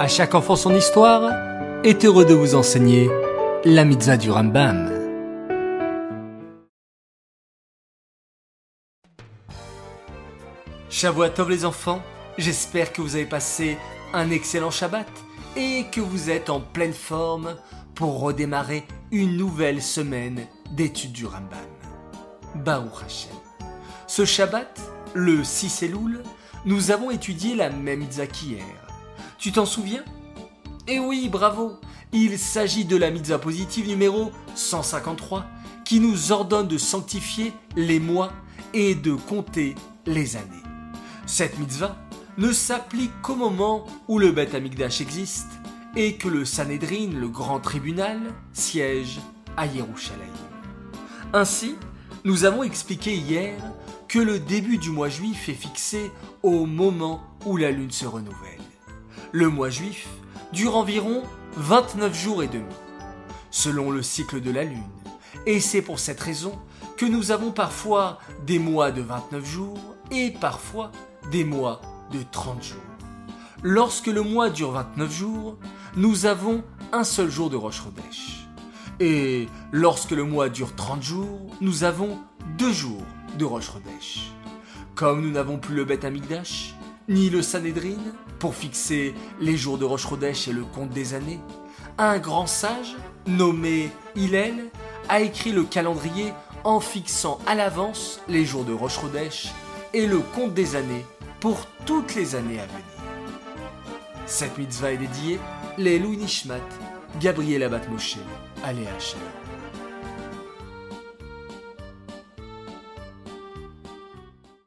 À chaque enfant son histoire est heureux de vous enseigner la mitzvah du Rambam. Tov les enfants, j'espère que vous avez passé un excellent Shabbat et que vous êtes en pleine forme pour redémarrer une nouvelle semaine d'études du Rambam. Baruch Hashem. Ce Shabbat, le 6 Elul, nous avons étudié la même mitzvah qu'hier. Tu t'en souviens? Eh oui, bravo Il s'agit de la mitzvah positive numéro 153 qui nous ordonne de sanctifier les mois et de compter les années. Cette mitzvah ne s'applique qu'au moment où le Beth Amikdash existe et que le Sanhedrin, le grand tribunal, siège à Yerushalayim. Ainsi, nous avons expliqué hier que le début du mois juif est fixé au moment où la lune se renouvelle. Le mois juif dure environ 29 jours et demi, selon le cycle de la lune. Et c'est pour cette raison que nous avons parfois des mois de 29 jours et parfois des mois de 30 jours. Lorsque le mois dure 29 jours, nous avons un seul jour de Rosh Chodesh. Et lorsque le mois dure 30 jours, nous avons deux jours de Rosh Chodesh. Comme nous n'avons plus le Beth Amigdash, ni le Sanhedrin, pour fixer les jours de Rosh Chodesh et le compte des années, un grand sage, nommé Hillel, a écrit le calendrier en fixant à l'avance les jours de Rosh Chodesh et le compte des années pour toutes les années à venir. Cette mitzvah est dédiée les Nishmat, Gabriel Abat Moshe, Aléa